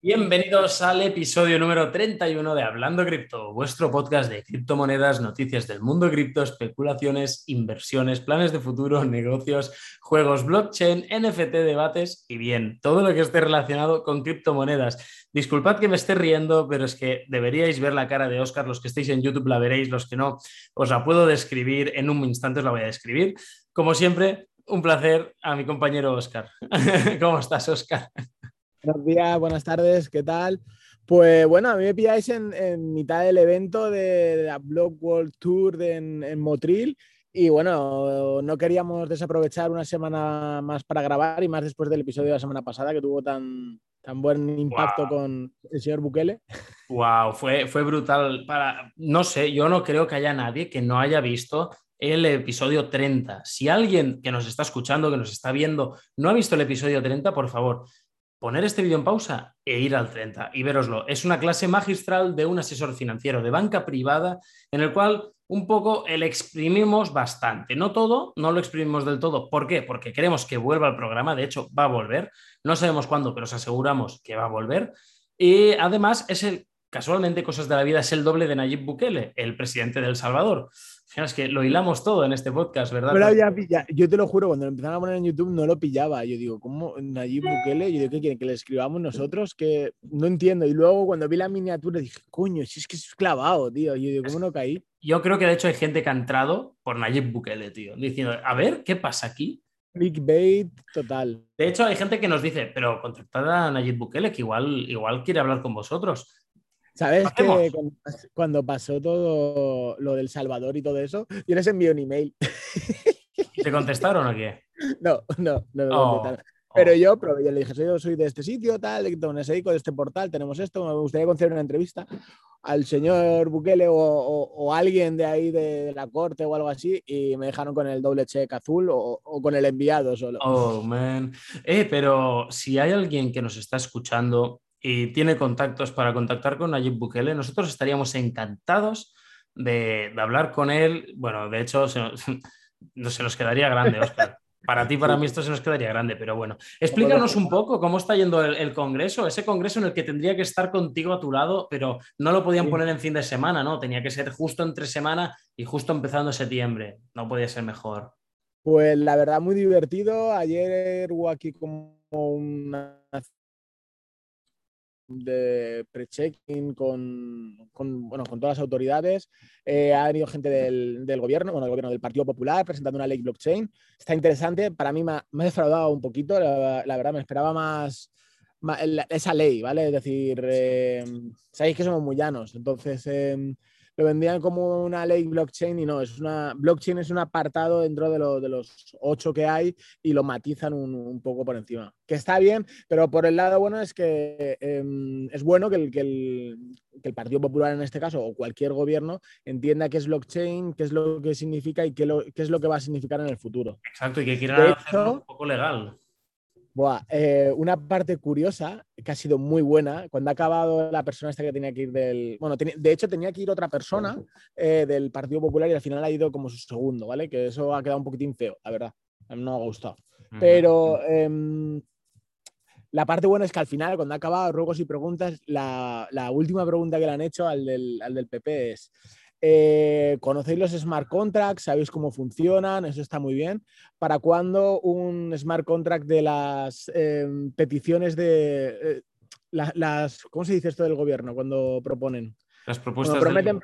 Bienvenidos al episodio número 31 de Hablando Cripto, vuestro podcast de criptomonedas, noticias del mundo cripto, especulaciones, inversiones, planes de futuro, negocios, juegos, blockchain, NFT, debates y bien, todo lo que esté relacionado con criptomonedas. Disculpad que me esté riendo, pero es que deberíais ver la cara de Oscar, los que estéis en YouTube la veréis, los que no, os la puedo describir, en un instante os la voy a describir. Como siempre, un placer a mi compañero Oscar. ¿Cómo estás, Oscar? Buenos días, buenas tardes, ¿qué tal? Pues bueno, a mí me pilláis en, mitad del evento de, la Block World Tour en, Motril y bueno, no queríamos desaprovechar una semana más para grabar y más después del episodio de la semana pasada que tuvo tan, tan buen impacto con el señor Bukele. Wow, fue, fue brutal. Para, no sé, yo no creo que haya nadie que no haya visto el episodio 30. Si alguien que nos está escuchando, que nos está viendo, no ha visto el episodio 30, por favor, poner este vídeo en pausa e ir al 30 y veroslo. Es una clase magistral de un asesor financiero de banca privada en el cual un poco el exprimimos bastante. No todo, no lo exprimimos del todo. ¿Por qué? Porque queremos que vuelva al programa. De hecho, va a volver. No sabemos cuándo, pero os aseguramos que va a volver. Y además es el, casualmente, cosas de la vida, es el doble de Nayib Bukele, el presidente de El Salvador. Es que lo hilamos todo en este podcast, ¿verdad? Pero yo te lo juro, cuando lo empezaron a poner en YouTube no lo pillaba. Yo digo, ¿cómo Nayib Bukele? Yo digo, ¿qué quieren? ¿Que le escribamos nosotros? Que no entiendo. Y luego cuando vi la miniatura dije, coño, si es que es clavado, tío. Yo digo, ¿cómo no caí? Yo creo que de hecho hay gente que ha entrado por Nayib Bukele, tío. Diciendo, a ver, ¿qué pasa aquí? Clickbait total. De hecho, hay gente que nos dice, pero contactad a Nayib Bukele, que igual, igual quiere hablar con vosotros. ¿Sabes que cuando pasó todo lo del Salvador y todo eso, yo les envié un email. ¿Te contestaron o qué? No, no, no me oh, contestaron. Oh. Pero yo, pero yo le dije, yo soy de este sitio, tal, de de este portal, tenemos esto, me gustaría conceder una entrevista al señor Bukele o, alguien de ahí de, la corte o algo así y me dejaron con el doble check azul o, o, con el enviado solo. Oh, man. Eh, pero si hay alguien que nos está escuchando y tiene contactos para contactar con Nayib Bukele, nosotros estaríamos encantados de, hablar con él. Bueno, de hecho, se nos, se nos quedaría grande, Oscar. Para ti, para mí, esto se nos quedaría grande, pero bueno. Explícanos un poco cómo está yendo el, Congreso, ese Congreso en el que tendría que estar contigo a tu lado, pero no lo podían poner en fin de semana, ¿no? Tenía que ser justo entre semana y justo empezando septiembre. No podía ser mejor. Pues la verdad, muy divertido. Ayer hubo aquí como una de pre-checking con, bueno, con todas las autoridades. Eh, ha venido gente del, gobierno, bueno, del gobierno del Partido Popular, presentando una ley blockchain. Está interesante. Para mí me ha, defraudado un poquito. La, verdad, me esperaba más, esa ley, ¿vale? Es decir, eh, sabéis que somos muy llanos. Entonces, em, lo vendían como una ley blockchain y no, es una blockchain es un apartado dentro de, de los ocho que hay y lo matizan un, poco por encima. Que está bien, pero por el lado bueno es que em, es bueno que el, que, el, Partido Popular en este caso o cualquier gobierno entienda qué es blockchain, qué es lo que significa y qué, lo, qué es lo que va a significar en el futuro. Exacto, y que quieran hacerlo un poco legal. Eh, una parte curiosa que ha sido muy buena, cuando ha acabado la persona esta que tenía que ir del... Bueno, de hecho tenía que ir otra persona eh, del Partido Popular y al final ha ido como su segundo, ¿vale? Que eso ha quedado un poquitín feo, la verdad. No me ha gustado. Pero em, la parte buena es que al final, cuando ha acabado ruegos y preguntas, la, la última pregunta que le han hecho al del, al del PP es... Eh, conocéis los smart contracts, sabéis cómo funcionan, eso está muy bien. ¿Para cuándo un smart contract de las em, peticiones de eh, las, ¿cómo se dice esto del gobierno cuando proponen? Las propuestas. Cuando prometen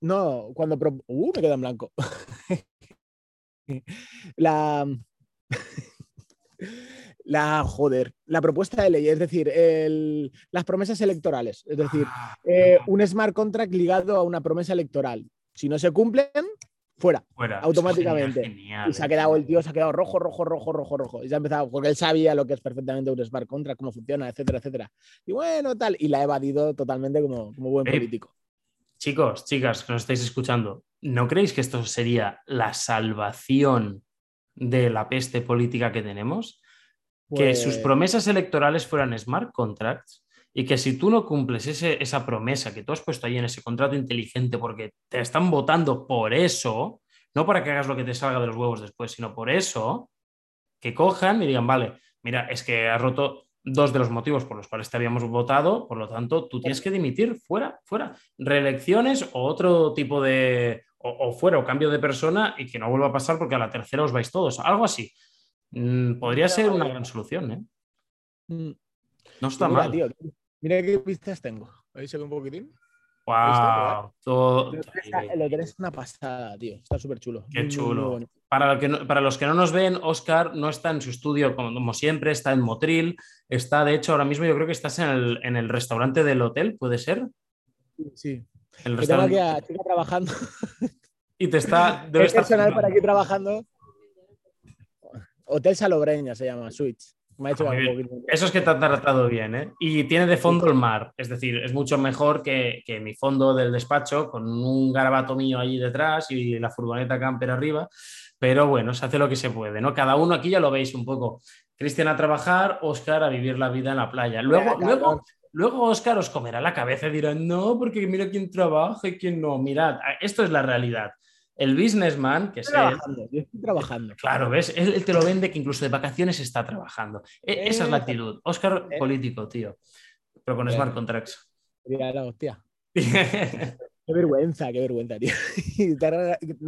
no, cuando uh, me queda en blanco. la la, joder, la propuesta de ley, es decir, las promesas electorales, es decir, ah, eh, un smart contract ligado a una promesa electoral. Si no se cumplen, fuera, automáticamente. y se ha quedado el tío, se ha quedado rojo, rojo, rojo, rojo, rojo. Y se ha empezado, porque él sabía lo que es perfectamente un smart contract, cómo funciona, etcétera, etcétera. Y bueno, tal, y la ha evadido totalmente como, como buen político. Chicos, chicas, que nos estáis escuchando, ¿no creéis que esto sería la salvación de la peste política que tenemos? Que sus pues promesas electorales fueran smart contracts y que si tú no cumples esa promesa que tú has puesto ahí en ese contrato inteligente porque te están votando por eso, no para que hagas lo que te salga de los huevos después, sino por eso, que cojan y digan, vale, mira, es que has roto dos de los motivos por los cuales te habíamos votado, por lo tanto, tú tienes que dimitir fuera, fuera. Reelecciones o otro tipo de, o, fuera, o cambio de persona y que no vuelva a pasar porque a la tercera os vais todos, algo así. Mm, podría ser una gran solución, ¿eh? Mm. No está mal. mira qué pistas tengo. ¿Veis un poquitín? Wow, todo... El hotel es una pasada, tío. Está súper chulo. Qué chulo. para, para, los que no nos ven, Oscar no está en su estudio como, siempre, está en Motril. Está, de hecho, ahora mismo yo creo que estás en el, en el restaurante del hotel, ¿puede ser? Sí. El restaurante. aquí trabajando. Y te está. Debe estar personal para aquí trabajando. Hotel Salobreña se llama, Switch. Eso es que te ha tratado bien, ¿eh? Y tiene de fondo el mar, es decir, es mucho mejor que, mi fondo del despacho, con un garabato mío allí detrás y la furgoneta camper arriba. Pero bueno, se hace lo que se puede, ¿no? Cada uno aquí ya lo veis un poco. Cristian a trabajar, Oscar a vivir la vida en la playa. Luego, luego, luego Oscar os comerá la cabeza y dirá, no, porque mira quién trabaja y quién no. Mirad, esto es la realidad el businessman, que estoy trabajando, yo estoy trabajando. Claro, ¿ves? Él, te lo vende que incluso de vacaciones está trabajando. E, esa es la actitud. Oscar, eh. político, tío. Pero con smart contracts. la hostia. qué vergüenza, qué vergüenza, tío.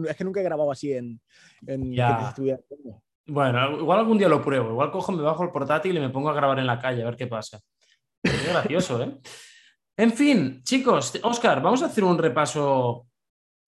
es que nunca he grabado así en, en ya. Bueno, igual algún día lo pruebo. Igual cojo, me bajo el portátil y me pongo a grabar en la calle a ver qué pasa. Es gracioso, ¿eh? En fin, chicos, Oscar, vamos a hacer un repaso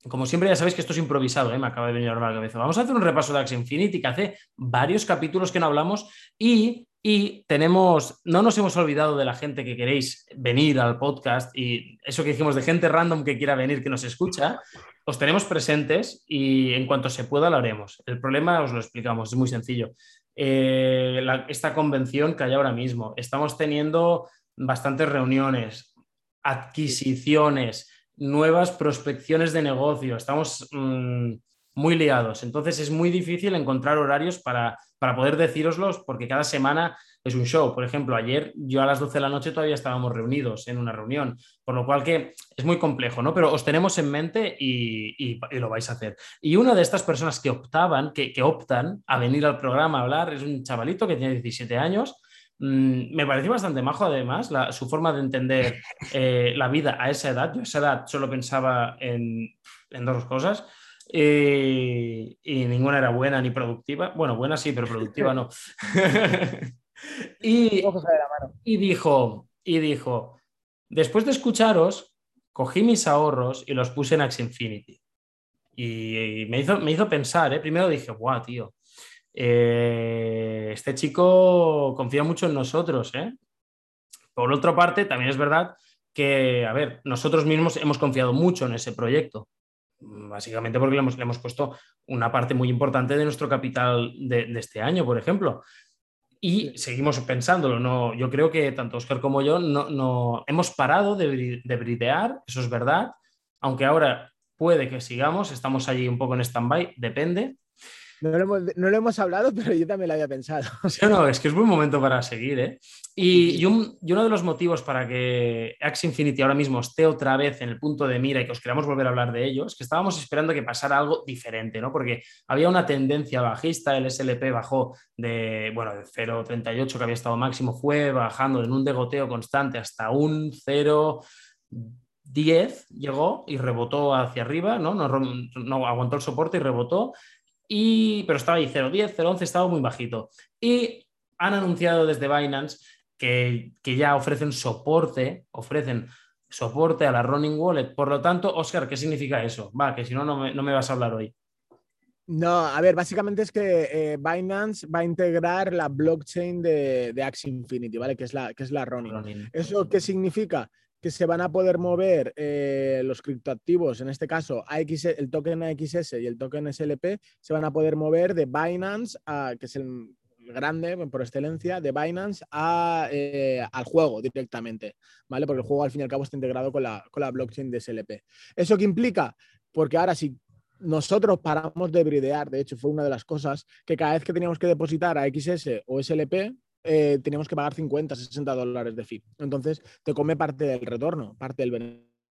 como siempre, ya sabéis que esto es improvisado, ¿eh? me acaba de venir a la cabeza. Vamos a hacer un repaso de Axie Infinity, que hace varios capítulos que no hablamos y, y, tenemos, no nos hemos olvidado de la gente que queréis venir al podcast y eso que dijimos de gente random que quiera venir, que nos escucha, os tenemos presentes y en cuanto se pueda lo haremos. El problema os lo explicamos, es muy sencillo. Eh, esta convención que hay ahora mismo, estamos teniendo bastantes reuniones, adquisiciones, nuevas prospecciones de negocio, estamos mm, muy liados. Entonces es muy difícil encontrar horarios para, para poder decíroslos porque cada semana es un show. Por ejemplo, ayer yo a las 12 de la noche todavía estábamos reunidos en una reunión, por lo cual que es muy complejo, ¿no? Pero os tenemos en mente y, lo vais a hacer. Y una de estas personas que optaban, que, que optan a venir al programa a hablar, es un chavalito que tiene 17 años Mm, me pareció bastante majo, además, su forma de entender eh, la vida a esa edad. Yo a esa edad solo pensaba en, dos cosas y, ninguna era buena ni productiva. Bueno, buena sí, pero productiva no. y, y, dijo, y dijo, después de escucharos, cogí mis ahorros y los puse en Axie Infinity. Y, me, hizo, me hizo pensar, ¿eh? primero dije, guau, tío, eh, este chico confía mucho en nosotros. ¿eh? Por otra parte, también es verdad que, a ver, nosotros mismos hemos confiado mucho en ese proyecto, básicamente porque le hemos, le hemos puesto una parte muy importante de nuestro capital de, este año, por ejemplo. Y seguimos pensándolo. No, yo creo que tanto Oscar como yo no, no hemos parado de, de bridear, eso es verdad, aunque ahora puede que sigamos, estamos allí un poco en stand-by, depende, no lo, hemos, hablado, pero yo también lo había pensado. Sí, no, es que es buen momento para seguir. ¿eh? Y, uno de los motivos para que Axie Infinity ahora mismo esté otra vez en el punto de mira y que os queramos volver a hablar de ello, es que estábamos esperando que pasara algo diferente, ¿no? Porque había una tendencia bajista, el SLP bajó de, bueno, de 0,38 que había estado máximo, fue bajando en un degoteo constante hasta un 0,10 llegó y rebotó hacia arriba, ¿no? No, no aguantó el soporte y rebotó pero estaba ahí 0.10, 0.11, estaba muy bajito. Y han anunciado desde Binance que, ya ofrecen soporte, ofrecen soporte a la Running Wallet. Por lo tanto, Oscar, ¿qué significa eso? Va, que si no, no me, vas a hablar hoy. No, a ver, básicamente es que eh, Binance va a integrar la blockchain de, de Axie Infinity, ¿vale? Que es la, que es la Ronin. ¿Eso qué significa? Que se van a poder mover eh, los criptoactivos, en este caso AX, el token AXS y el token SLP, se van a poder mover de Binance, que es el grande por excelencia, de Binance a, eh, al juego directamente, ¿vale? Porque el juego al fin y al cabo está integrado con la, con la blockchain de SLP. ¿Eso qué implica? Porque ahora si nosotros paramos de bridear, de hecho fue una de las cosas que cada vez que teníamos que depositar a XS o SLP, eh, teníamos que pagar 50, 60 dólares de fee. Entonces, te come parte del retorno, parte del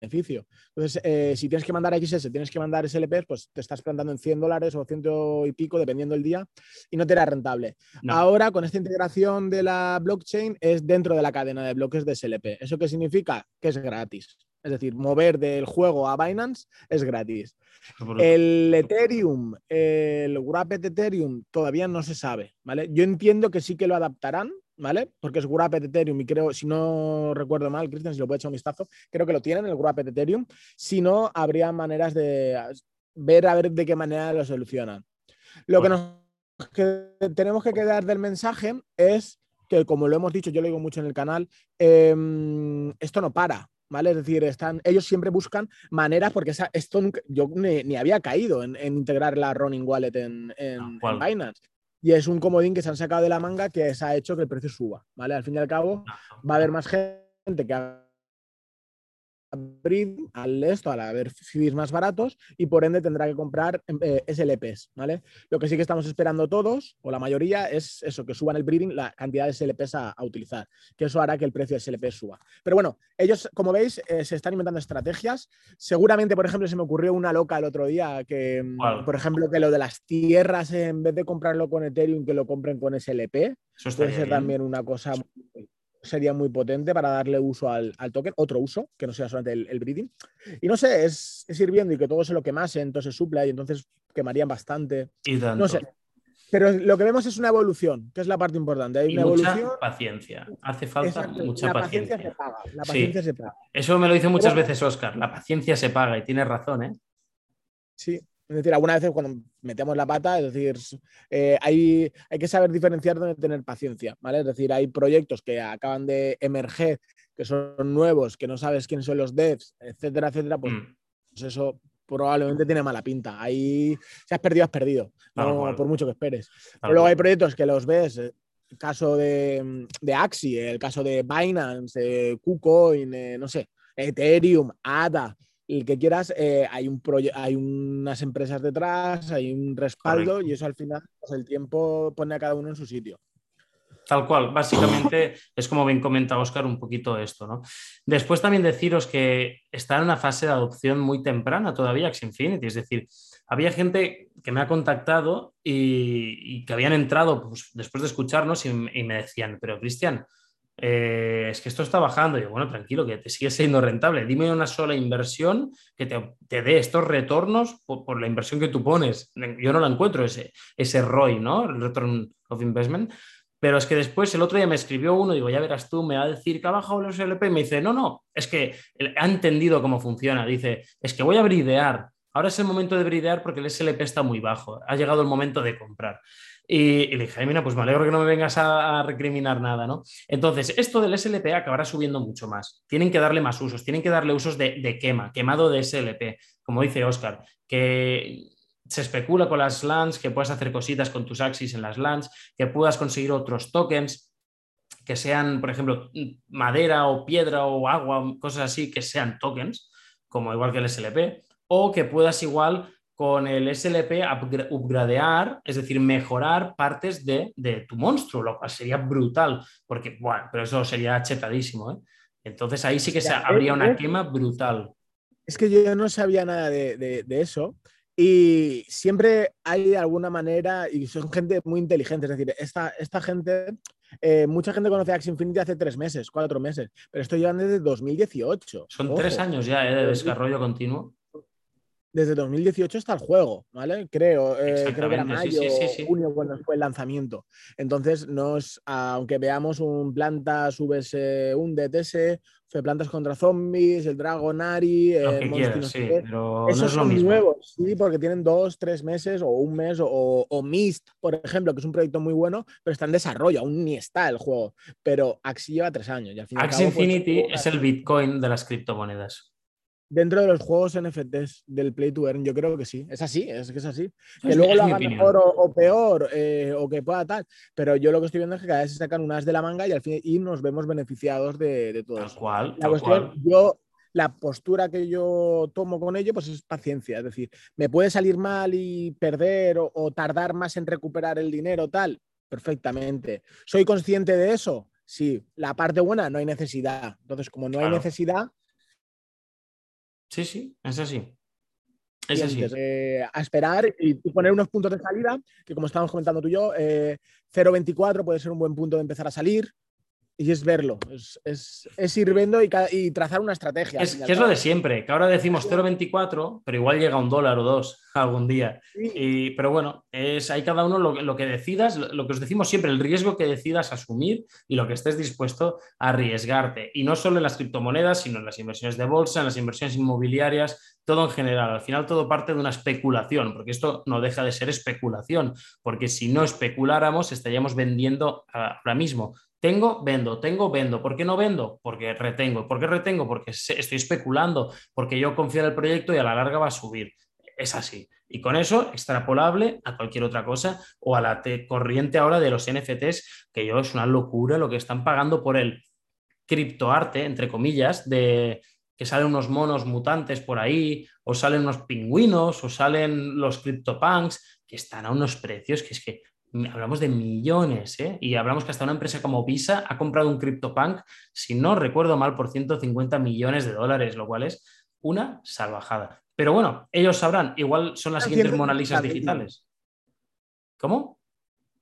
beneficio. Entonces, eh, si tienes que mandar XS, tienes que mandar SLPs, pues te estás plantando en 100 dólares o ciento y pico, dependiendo del día, y no te era rentable. Ahora, con esta integración de la blockchain, es dentro de la cadena de bloques de SLP. ¿Eso qué significa? Que es gratis. Es decir, mover del juego a Binance es gratis. El Ethereum, el Wrapped Ethereum, todavía no se sabe, ¿vale? Yo entiendo que sí que lo adaptarán, ¿vale? Porque es Wrapped Ethereum y creo, si no recuerdo mal, Cristian, si lo puede echar un vistazo, creo que lo tienen, el Wrapped Ethereum. Si no, habría maneras de ver a ver de qué manera lo solucionan. Lo que nos tenemos que quedar del mensaje es que, como lo hemos dicho, yo lo digo mucho en el canal, em, esto no para. ¿Vale? Es decir, están, ellos siempre buscan maneras, porque esto yo ni, había caído en, integrar la Running Wallet en, en Binance y es un comodín que se han sacado de la manga que se ha hecho que el precio suba, ¿vale? Al fin y al cabo va a haber más gente que abrir al esto, al haber fees más baratos y por ende tendrá que comprar eh, SLPs, ¿vale? Lo que sí que estamos esperando todos, o la mayoría, es eso, que suban el breeding, la cantidad de SLPs a, utilizar, que eso hará que el precio de SLP suba. Pero bueno, ellos, como veis, eh, se están inventando estrategias. Seguramente, por ejemplo, se me ocurrió una loca el otro día, que, mm, por ejemplo, que lo de las tierras, en vez de comprarlo con Ethereum, que lo compren con SLP, eso puede ser también una cosa sería muy potente para darle uso al, token, otro uso, que no sea solamente el, breeding. Y no sé, es, es, ir viendo y que todo se lo quemase, entonces supla y entonces quemarían bastante. Y No sé. Pero lo que vemos es una evolución, que es la parte importante. Hay una mucha evolución. paciencia. Hace falta mucha la paciencia. se paga. La paciencia se paga. Eso me lo dice muchas veces Oscar. La paciencia se paga y tienes razón, ¿eh? Sí, es decir, algunas veces cuando metemos la pata, es decir, eh, hay, hay, que saber diferenciar de tener paciencia, ¿vale? Es decir, hay proyectos que acaban de emerger, que son nuevos, que no sabes quiénes son los devs, etcétera, etcétera, pues, mm. pues eso probablemente tiene mala pinta. Ahí, si has perdido, has perdido, por mucho que esperes. Pero luego hay proyectos que los ves, el caso de, de Axi, el caso de Binance, KuCoin, eh, no sé, Ethereum, ADA, el que quieras, eh, hay, un hay unas empresas detrás, hay un respaldo y eso al final, pues el tiempo pone a cada uno en su sitio. Tal cual, básicamente es como bien comenta Oscar un poquito esto, ¿no? Después también deciros que está en una fase de adopción muy temprana todavía Xinfinity, es decir, había gente que me ha contactado y, que habían entrado pues, después de escucharnos y, y me decían, pero Cristian, eh, es que esto está bajando. Y yo, bueno, tranquilo, que te sigue siendo rentable. Dime una sola inversión que te, dé estos retornos por, la inversión que tú pones. Yo no la encuentro, ese, ese ROI, ¿no? El Return of Investment. Pero es que después el otro día me escribió uno, digo, ya verás tú, me va a decir que ha bajado el SLP y me dice, no, no, es que ha entendido cómo funciona. Dice, es que voy a bridear. Ahora es el momento de bridear porque el SLP está muy bajo. Ha llegado el momento de comprar. Y, le dije, mira, pues me alegro que no me vengas a, recriminar nada, ¿no? Entonces, esto del SLP acabará subiendo mucho más. Tienen que darle más usos, tienen que darle usos de, quema, quemado de SLP, como dice Oscar, que se especula con las LANs, que puedas hacer cositas con tus Axis en las LANs, que puedas conseguir otros tokens que sean, por ejemplo, madera o piedra o agua, cosas así, que sean tokens, como igual que el SLP, o que puedas igual con el SLP upgradear, es decir, mejorar partes de, tu monstruo, lo cual sería brutal, porque, bueno, pero eso sería chetadísimo. ¿eh? Entonces ahí sí que se, habría una quema brutal. Es que yo no sabía nada de, eso. Y siempre hay alguna manera, y son gente muy inteligente, es decir, esta, esta gente, eh, mucha gente conoce Axie Infinity hace tres meses, cuatro meses, pero esto lleva desde 2018. Son tres años ya ¿eh? de desarrollo continuo desde 2018 está el juego, ¿vale? Creo, eh, creo que era mayo junio cuando fue el lanzamiento. Entonces, nos, aunque veamos un Plantas VS, un DTS, fue Plantas contra Zombies, el Dragonari, esos son nuevos, sí, porque tienen dos, tres meses o un mes, o, o, Mist, por ejemplo, que es un proyecto muy bueno, pero está en desarrollo, aún ni está el juego. Pero Axie lleva tres años. Y al Axie pues, Infinity es el Bitcoin de las criptomonedas dentro de los juegos NFTs del Play to Earn, yo creo que sí. Es así, es que es así. Que luego lo haga mejor o, peor, eh, o que pueda tal. Pero yo lo que estoy viendo es que cada vez se sacan unas de la manga y al fin y nos vemos beneficiados de, todo tal Cual, la cual. yo la postura que yo tomo con ello, pues es paciencia. Es decir, me puede salir mal y perder o, tardar más en recuperar el dinero, tal, perfectamente. ¿Soy consciente de eso? Sí. La parte buena, no hay necesidad. Entonces, como no hay necesidad, Sí, sí, es así. Es así. Eh, a esperar y, poner unos puntos de salida, que como estábamos comentando tú y yo, 0.24 puede ser un buen punto de empezar a salir y es verlo, es, ir viendo y, trazar una estrategia. Es, que es lo de siempre, que ahora decimos 0,24, pero igual llega un dólar o dos algún día. Y, pero bueno, es ahí cada uno lo, que decidas, lo que os decimos siempre, el riesgo que decidas asumir y lo que estés dispuesto a arriesgarte. Y no solo en las criptomonedas, sino en las inversiones de bolsa, en las inversiones inmobiliarias, todo en general. Al final todo parte de una especulación, porque esto no deja de ser especulación, porque si no especuláramos estaríamos vendiendo ahora mismo tengo, vendo, tengo, vendo. ¿Por qué no vendo? Porque retengo. ¿Por qué retengo? Porque estoy especulando, porque yo confío en el proyecto y a la larga va a subir. Es así. Y con eso, extrapolable a cualquier otra cosa o a la corriente ahora de los NFTs, que yo es una locura lo que están pagando por el criptoarte, entre comillas, de que salen unos monos mutantes por ahí, o salen unos pingüinos, o salen los CryptoPunks, que están a unos precios que es que hablamos de millones, ¿eh? Y hablamos que hasta una empresa como Visa ha comprado un CryptoPunk, si no recuerdo mal, por 150 millones de dólares, lo cual es una salvajada. Pero bueno, ellos sabrán, igual son las siguientes Mona digitales. ¿Cómo?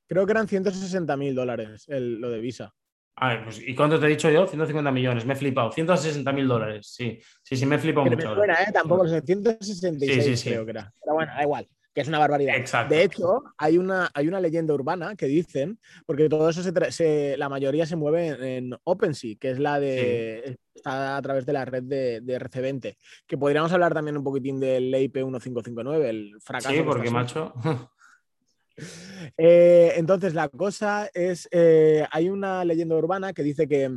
Creo que eran 160 mil dólares lo de Visa. pues, ¿Y cuánto te he dicho yo? 150 millones, me he flipado. 160 mil dólares, sí. Sí, sí, me he flipado mucho. Me ¿eh? Tampoco lo sé, 166 creo que era. Pero bueno, da igual que es una barbaridad. De hecho, hay una, hay una leyenda urbana que dicen, porque todo eso se, la mayoría se mueve en, OpenSea, que es la de está a través de la red de, de, RC20, que podríamos hablar también un poquitín del EIP 1559, el fracaso. Sí, porque macho. Eh, entonces, la cosa es, eh, hay una leyenda urbana que dice que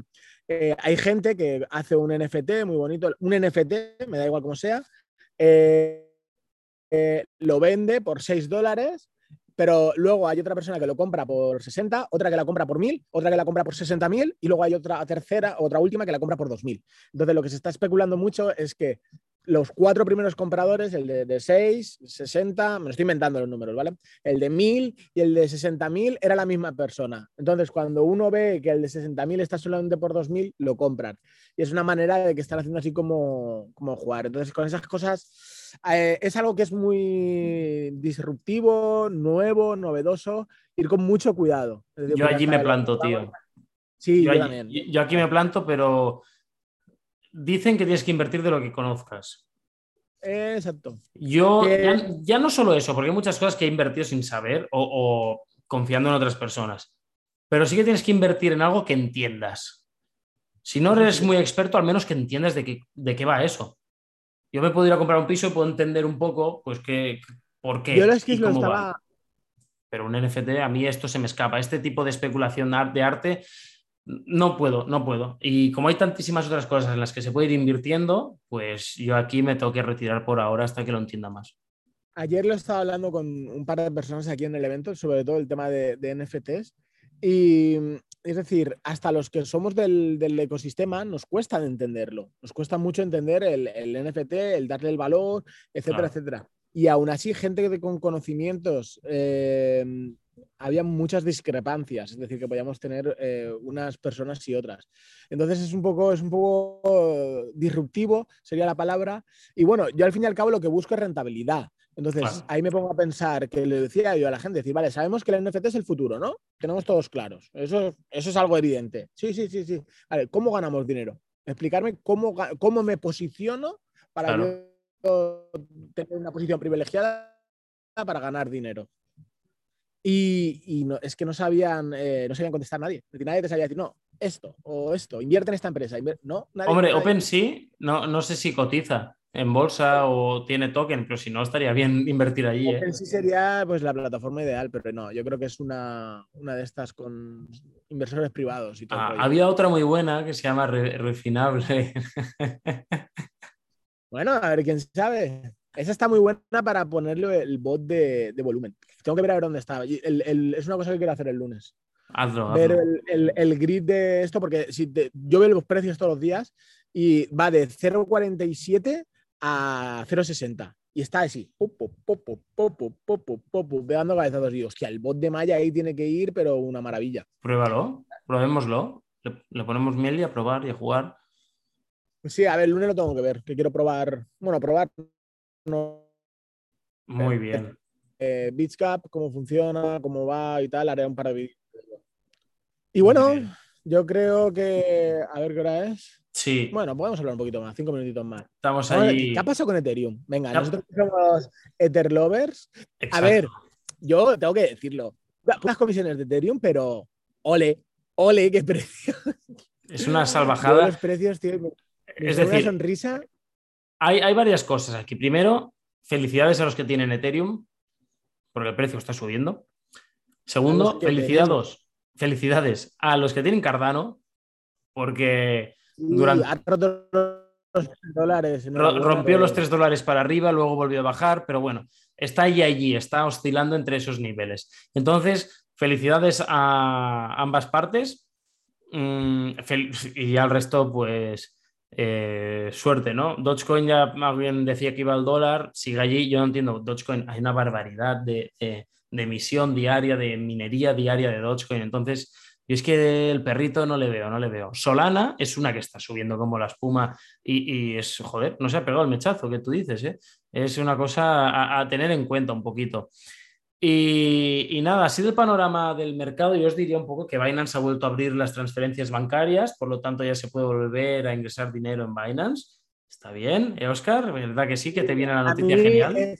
eh, hay gente que hace un NFT muy bonito, un NFT, me da igual como sea, eh, lo vende por 6 dólares, pero luego hay otra persona que lo compra por 60, otra que la compra por 1000, otra que la compra por 60.000 y luego hay otra tercera, otra última que la compra por 2000. Entonces lo que se está especulando mucho es que los cuatro primeros compradores, el de, de 6, 60, me lo estoy inventando los números, ¿vale? El de 1000 y el de 60.000 era la misma persona. Entonces, cuando uno ve que el de 60.000 está solamente por 2000, lo compran. Y es una manera de que están haciendo así como, como jugar. Entonces, con esas cosas, eh, es algo que es muy disruptivo, nuevo, novedoso, ir con mucho cuidado. Yo allí me planto, tío. Sí, yo, también. Yo aquí me planto, pero dicen que tienes que invertir de lo que conozcas. Exacto. Yo, ya, no solo eso, porque hay muchas cosas que he invertido sin saber o, confiando en otras personas, pero sí que tienes que invertir en algo que entiendas. Si no eres muy experto, al menos que entiendas de qué, de qué va eso. Yo me puedo ir a comprar un piso y puedo entender un poco, pues, qué, por qué. Yo y cómo va. Pero un NFT, a mí esto se me escapa. Este tipo de especulación de arte no puedo, no puedo. Y como hay tantísimas otras cosas en las que se puede ir invirtiendo, pues yo aquí me tengo que retirar por ahora hasta que lo entienda más. Ayer lo estaba hablando con un par de personas aquí en el evento, sobre todo el tema de, NFTs. Y es decir, hasta los que somos del, ecosistema nos cuesta entenderlo. Nos cuesta mucho entender el, NFT, el darle el valor, etcétera, etcétera. Y aún así, gente con conocimientos eh, había muchas discrepancias, es decir, que podíamos tener eh, unas personas y otras. Entonces es un, poco, es un poco disruptivo, sería la palabra. Y bueno, yo al fin y al cabo lo que busco es rentabilidad. Entonces ahí me pongo a pensar que le decía yo a la gente, decir, vale, sabemos que el NFT es el futuro, ¿no? Tenemos todos claros. Eso, eso es algo evidente. Sí, sí, sí, sí. Vale, ¿cómo ganamos dinero? Explicarme cómo, cómo me posiciono para tener una posición privilegiada para ganar dinero. Y, no, es que no sabían, eh, no sabían contestar nadie. Nadie te sabía decir, no, esto o esto, invierte en esta empresa. no, Hombre, OpenSea, no, no sé si cotiza en bolsa o tiene token, pero si no, estaría bien invertir allí. ¿eh? OpenSea sería pues, la plataforma ideal, pero no, yo creo que es una, una de estas con inversores privados. Y todo ah, había otra muy buena que se llama Refinable. bueno, a ver quién sabe. Esa está muy buena para ponerle el bot de, volumen. Tengo que ver a ver dónde está. es una cosa que quiero hacer el lunes. Hazlo, Ver el, grid de esto, porque si yo veo los precios todos los días y va de 0,47 a 0,60. Y está así, popo, popo, popo, popo, popo, dando cabezazos. Y hostia, el bot de Maya ahí tiene que ir, pero una maravilla. Pruébalo, probémoslo. Le, le ponemos miel y a probar y a jugar. Sí, a ver, el lunes lo tengo que ver, que quiero probar. Bueno, probar. No, Muy bien. eh, Beachcap, cómo funciona, cómo va y tal, haré un par de vídeos. Y bueno, yo creo que. A ver qué hora es. Sí, Bueno, podemos hablar un poquito más, cinco minutitos más. estamos Vamos a ahí. ¿Qué ha pasado con Ethereum? Venga, ¿Qué ha- nosotros somos Ether lovers. A Exacto. ver, yo tengo que decirlo. Las comisiones de Ethereum, pero ole, ole, qué precio. Es una salvajada. Los precios, tío, me- me Es sale una decir, sonrisa. hay, hay varias cosas aquí. Primero, felicidades a los que tienen Ethereum, porque el precio está subiendo. A Segundo, felicidades, felicidades a los que tienen Cardano, porque durante- los dólares. rompió los Robert. 3 dólares para arriba, luego volvió a bajar, pero bueno, está ahí allí, está oscilando entre esos niveles. Entonces, felicidades a ambas partes Mm, y al resto, pues eh, suerte, ¿no? Dogecoin ya más bien decía que iba al dólar, sigue allí, yo no entiendo, Dogecoin hay una barbaridad de, de- de emisión diaria, de minería diaria de Dogecoin, entonces yo es que el perrito no le veo, no le veo. Solana es una que está subiendo como la espuma y, y es, joder, no se ha pegado el mechazo que tú dices, ¿eh? Es una cosa a, a tener en cuenta un poquito. Y, y nada, así del panorama del mercado, yo os diría un poco que Binance ha vuelto a abrir las transferencias bancarias, por lo tanto ya se puede volver a ingresar dinero en Binance. Está bien, ¿eh, Oscar? ¿Verdad que sí? Que te viene la noticia genial.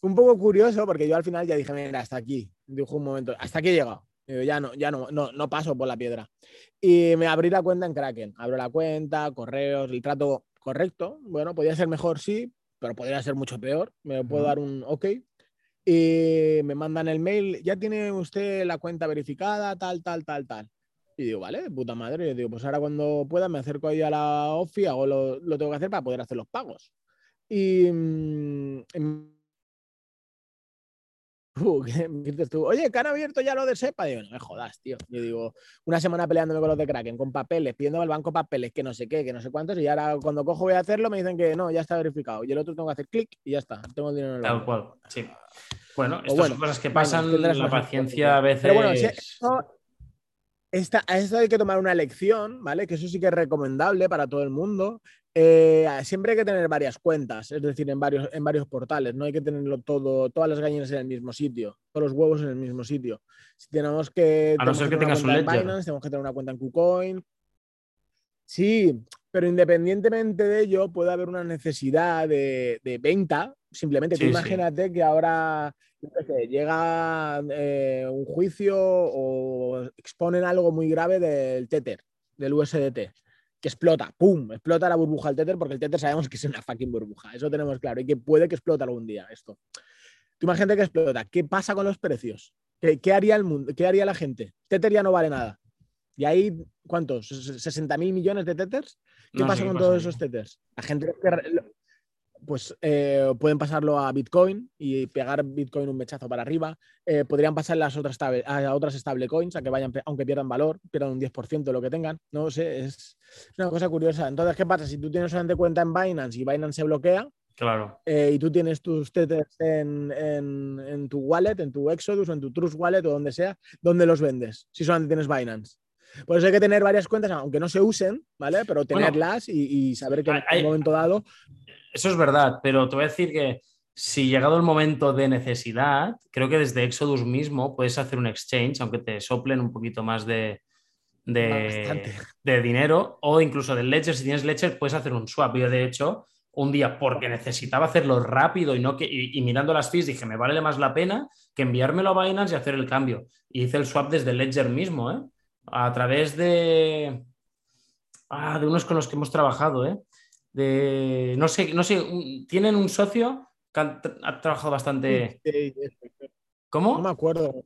un poco curioso porque yo al final ya dije, mira, hasta aquí. Dijo un momento, hasta aquí he llegado. Digo, ya no, ya no, no, no paso por la piedra. Y me abrí la cuenta en Kraken. Abro la cuenta, correos, el trato correcto. Bueno, podría ser mejor, sí, pero podría ser mucho peor. Me puedo dar un ok. Y me mandan el mail, ya tiene usted la cuenta verificada, tal, tal, tal, tal. Y digo, vale, puta madre. Y digo, pues ahora cuando pueda me acerco ahí a la OFI, hago lo, lo tengo que hacer para poder hacer los pagos. Y. mm, Uh, ¿qué me dices tú? Oye, que han abierto ya lo de SEPA. Digo, no me jodas, tío. Yo digo, una semana peleándome con los de Kraken, con papeles, pidiendo al banco papeles, que no sé qué, que no sé cuántos, y ahora cuando cojo voy a hacerlo me dicen que no, ya está verificado. Y el otro tengo que hacer clic y ya está. Tengo el dinero en el Tal cual, sí. Bueno, estas bueno, son cosas que pasan, tendrás la paciencia a veces. Pero bueno, si esto, esta- a esto hay que tomar una elección, ¿vale? Que eso sí que es recomendable para todo el mundo. Eh, siempre hay que tener varias cuentas, es decir, en varios, en varios portales. No hay que tenerlo todo, todas las gallinas en el mismo sitio, todos los huevos en el mismo sitio. Si tenemos que. A no ser que tener una tengas un cuenta en ledger. Binance, tenemos que tener una cuenta en KuCoin. Sí, pero independientemente de ello, puede haber una necesidad de, de venta. Simplemente, tú sí. imagínate que ahora llega eh, un juicio o exponen algo muy grave del Tether, del USDT, que explota, ¡pum! Explota la burbuja del Tether porque el Tether sabemos que es una fucking burbuja, eso tenemos claro, y que puede que explote algún día esto. Tú imagínate que explota, ¿qué pasa con los precios? ¿Qué, qué haría el mundo? ¿Qué haría la gente? Tether ya no vale nada. Y hay, ¿cuántos? ¿60 mil millones de Tethers? ¿Qué No pasa con pasa todos ahí. esos Tethers? La gente pues eh, pueden pasarlo a Bitcoin y pegar Bitcoin un mechazo para arriba. Eh, podrían pasar las otras a otras stablecoins a que vayan, aunque pierdan valor, pierdan un 10% de lo que tengan. No sé, es, una cosa curiosa. Entonces, ¿qué pasa? Si tú tienes solamente cuenta en Binance y Binance se bloquea Claro. eh, y tú tienes tus tethers en, en- en tu wallet, en tu Exodus o en tu Trust Wallet o donde sea, ¿dónde los vendes? Si solamente tienes Binance. Por eso hay que tener varias cuentas, aunque no se usen, ¿vale? Pero tenerlas y, y saber que en un momento dado Eso es verdad, pero te voy a decir que si llegado el momento de necesidad, creo que desde Exodus mismo puedes hacer un exchange, aunque te soplen un poquito más de, de, dinero, o incluso del Ledger, si tienes Ledger, puedes hacer un swap. Yo, de hecho, un día, porque necesitaba hacerlo rápido y, no que, y, y mirando las fees, dije, me vale más la pena que enviármelo a Binance y hacer el cambio. Y hice el swap desde Ledger mismo, ¿eh? a través de, ah, de unos con los que hemos trabajado, ¿eh? De, no sé, no sé, un- tienen un socio que ha, tra- ha trabajado bastante. Day, no ¿Cómo? me acuerdo.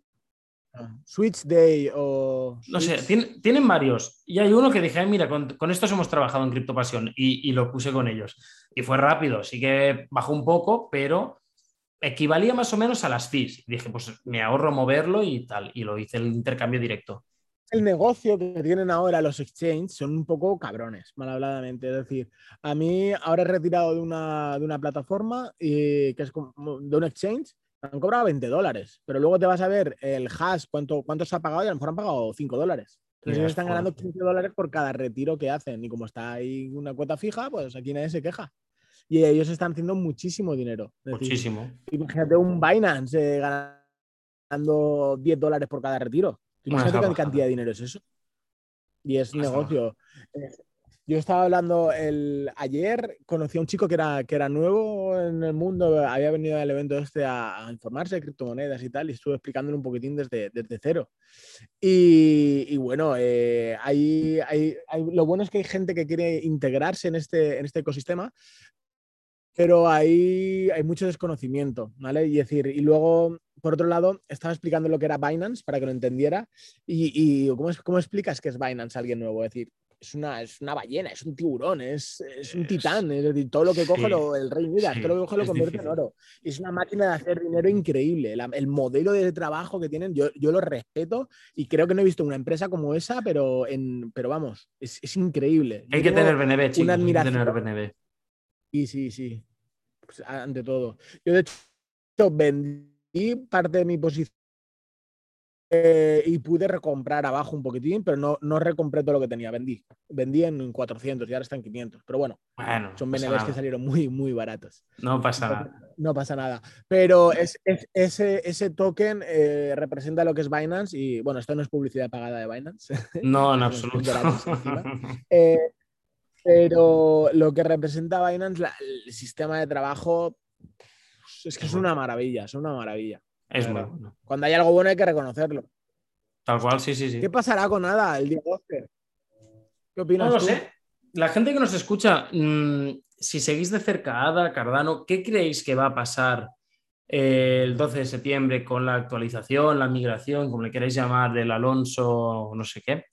Ah, Switch Day o. No sé, Switch- tien- tienen varios. Y hay uno que dije, "Ay, mira, con, con estos hemos trabajado en CryptoPasión y, y lo puse con ellos. Y fue rápido, sí que bajó un poco, pero equivalía más o menos a las fees. Dije, pues me ahorro moverlo y tal. Y lo hice el intercambio directo. El negocio que tienen ahora los exchanges son un poco cabrones, mal habladamente. Es decir, a mí ahora he retirado de una, de una plataforma y, que es como de un exchange, me han cobrado 20 dólares, pero luego te vas a ver el hash, cuánto, cuánto se ha pagado y a lo mejor han pagado 5 dólares. Entonces ellos están ganando 15 dólares por cada retiro que hacen. Y como está ahí una cuota fija, pues aquí nadie se queja. Y ellos están haciendo muchísimo dinero. Decir, Muchísimo. imagínate un Binance eh, ganando 10 dólares por cada retiro. Imagínate qué cantidad de dinero es eso. Y es Una negocio. Eh, Yo estaba hablando el, ayer, conocí a un chico que era, que era nuevo en el mundo, había venido al evento este a, a informarse de criptomonedas y tal, y estuve explicándole un poquitín desde, desde cero. Y, y bueno, eh, hay, hay- hay- lo bueno es que hay gente que quiere integrarse en este, en este ecosistema, pero hay, hay mucho desconocimiento, ¿vale? Y decir, y luego, por otro lado, estaba explicando lo que era Binance para que lo entendiera. Y, y ¿cómo, es- ¿cómo explicas que es Binance a alguien nuevo? Es decir, es una, es una ballena, es un tiburón, es, es un titán, es decir, todo lo que coge sí, lo- el rey sí, todo lo que coge lo convierte difícil. en oro. Es una máquina de hacer dinero increíble. La- el modelo de trabajo que tienen, yo, yo lo respeto y creo que no he visto una empresa como esa, pero, en, pero vamos, es, es increíble. Yo Hay que tener BNB, chicos. Hay que admiración. tener BNB. Sí, sí, sí. Pues, ante todo. Yo, de hecho, vendí parte de mi posición eh, y pude recomprar abajo un poquitín, pero no, no recompré todo lo que tenía. Vendí. Vendí en 400 y ahora está en 500. Pero bueno, Bueno, son BNBs que salieron muy, muy baratos. No pasa nada. No pasa nada. Pero es, es- ese, ese token eh, representa lo que es Binance y bueno, esto no es publicidad pagada de Binance. No, en absoluto. Eh, pero lo que representa Binance, la- el sistema de trabajo, es que es una maravilla, es una maravilla. Es muy bueno. Cuando hay algo bueno hay que reconocerlo. Tal cual, sí, sí, sí. ¿Qué pasará con nada el día 12? ¿Qué opinas No lo tú? sé. La gente que nos escucha, mm, si seguís de cerca a Ada, Cardano, ¿qué creéis que va a pasar eh, el 12 de septiembre con la actualización, la migración, como le queréis llamar, del Alonso, no sé qué?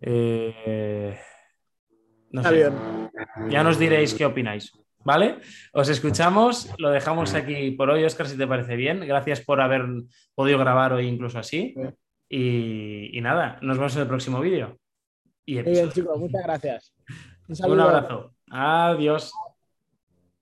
Eh, no Está sé. bien. Ya nos diréis qué opináis. ¿Vale? Os escuchamos, lo dejamos aquí por hoy, Oscar, si te parece bien. Gracias por haber podido grabar hoy incluso así. Y, y nada, nos vemos en el próximo vídeo. Y chicos, muchas gracias. Un Un abrazo. Adiós.